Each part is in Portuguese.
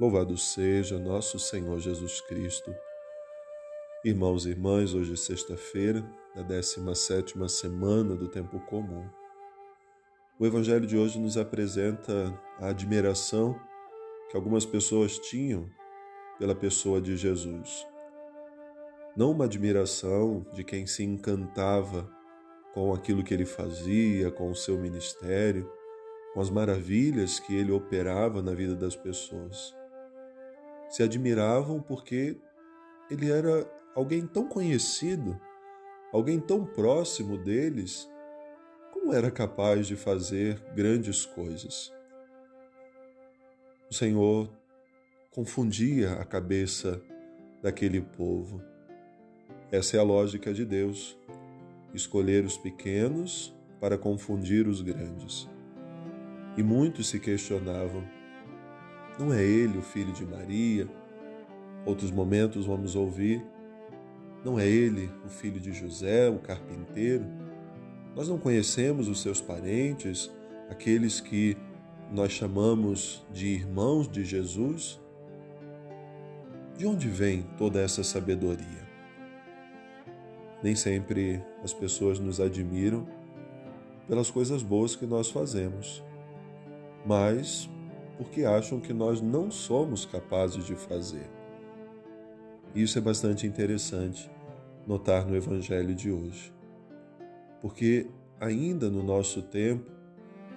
Louvado seja nosso Senhor Jesus Cristo. Irmãos e irmãs, hoje é sexta-feira, da 17 semana do tempo comum. O evangelho de hoje nos apresenta a admiração que algumas pessoas tinham pela pessoa de Jesus. Não uma admiração de quem se encantava com aquilo que ele fazia, com o seu ministério, com as maravilhas que ele operava na vida das pessoas se admiravam porque ele era alguém tão conhecido, alguém tão próximo deles, como era capaz de fazer grandes coisas. O Senhor confundia a cabeça daquele povo. Essa é a lógica de Deus: escolher os pequenos para confundir os grandes. E muitos se questionavam não é ele o filho de Maria? Outros momentos vamos ouvir. Não é ele o filho de José, o carpinteiro? Nós não conhecemos os seus parentes, aqueles que nós chamamos de irmãos de Jesus? De onde vem toda essa sabedoria? Nem sempre as pessoas nos admiram pelas coisas boas que nós fazemos, mas porque acham que nós não somos capazes de fazer. Isso é bastante interessante notar no Evangelho de hoje, porque ainda no nosso tempo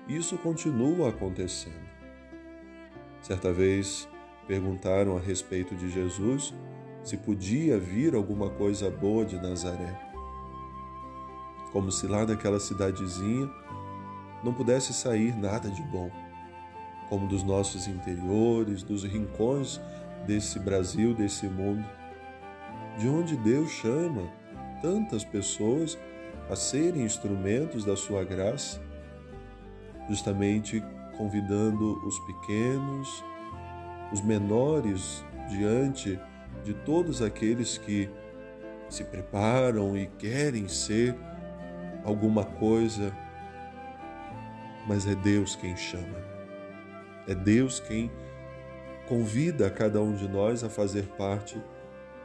isso continua acontecendo. Certa vez perguntaram a respeito de Jesus se podia vir alguma coisa boa de Nazaré. Como se lá daquela cidadezinha não pudesse sair nada de bom como dos nossos interiores, dos rincões desse Brasil, desse mundo, de onde Deus chama tantas pessoas a serem instrumentos da sua graça, justamente convidando os pequenos, os menores diante de todos aqueles que se preparam e querem ser alguma coisa, mas é Deus quem chama. É Deus quem convida cada um de nós a fazer parte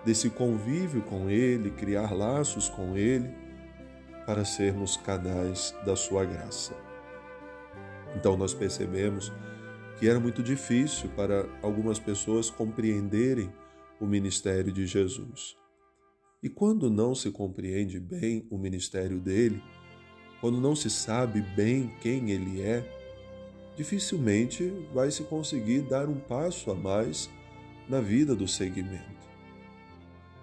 desse convívio com Ele, criar laços com Ele, para sermos canais da Sua graça. Então nós percebemos que era muito difícil para algumas pessoas compreenderem o ministério de Jesus. E quando não se compreende bem o ministério dele, quando não se sabe bem quem ele é, dificilmente vai se conseguir dar um passo a mais na vida do segmento.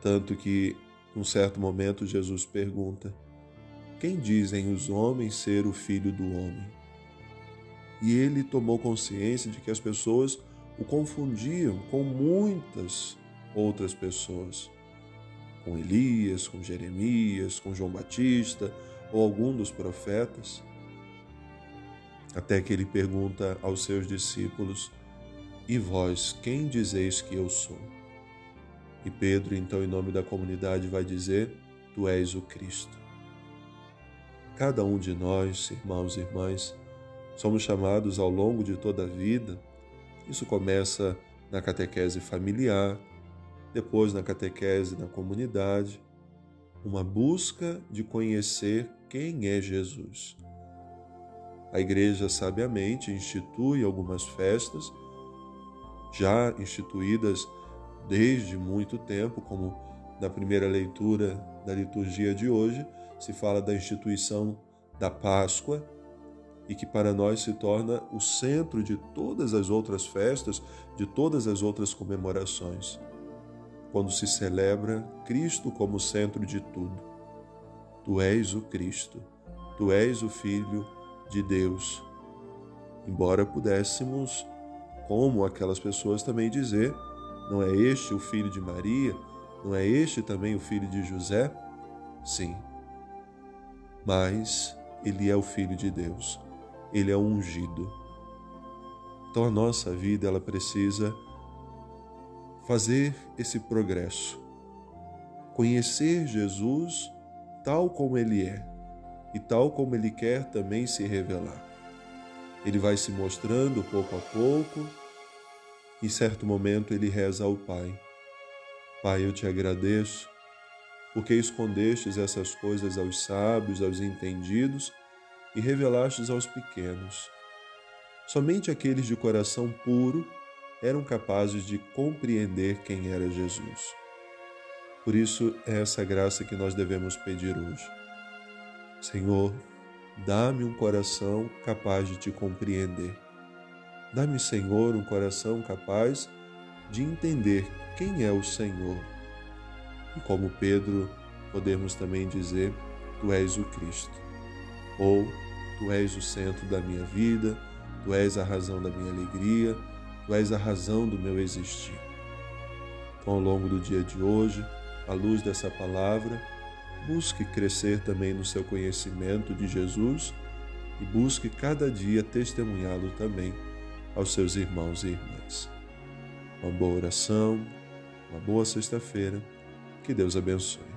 Tanto que, num certo momento, Jesus pergunta: Quem dizem os homens ser o filho do homem? E ele tomou consciência de que as pessoas o confundiam com muitas outras pessoas, com Elias, com Jeremias, com João Batista ou algum dos profetas. Até que ele pergunta aos seus discípulos: E vós, quem dizeis que eu sou? E Pedro, então, em nome da comunidade, vai dizer: Tu és o Cristo. Cada um de nós, irmãos e irmãs, somos chamados ao longo de toda a vida. Isso começa na catequese familiar, depois na catequese na comunidade, uma busca de conhecer quem é Jesus a igreja sabiamente institui algumas festas, já instituídas desde muito tempo, como na primeira leitura da liturgia de hoje, se fala da instituição da Páscoa e que para nós se torna o centro de todas as outras festas, de todas as outras comemorações, quando se celebra Cristo como centro de tudo. Tu és o Cristo, tu és o Filho de Deus. Embora pudéssemos, como aquelas pessoas, também dizer: não é este o filho de Maria? Não é este também o filho de José? Sim. Mas ele é o filho de Deus. Ele é o ungido. Então a nossa vida ela precisa fazer esse progresso. Conhecer Jesus tal como ele é e tal como Ele quer também se revelar. Ele vai se mostrando pouco a pouco, Em certo momento ele reza ao Pai: Pai, eu te agradeço porque escondestes essas coisas aos sábios, aos entendidos e revelastes aos pequenos. Somente aqueles de coração puro eram capazes de compreender quem era Jesus. Por isso é essa graça que nós devemos pedir hoje. Senhor, dá-me um coração capaz de te compreender. Dá-me, Senhor, um coração capaz de entender quem é o Senhor. E como Pedro, podemos também dizer: Tu és o Cristo. Ou Tu és o centro da minha vida, Tu és a razão da minha alegria, Tu és a razão do meu existir. Então, ao longo do dia de hoje, à luz dessa palavra, busque crescer também no seu conhecimento de Jesus e busque cada dia testemunhá-lo também aos seus irmãos e irmãs. Uma boa oração, uma boa sexta-feira, que Deus abençoe.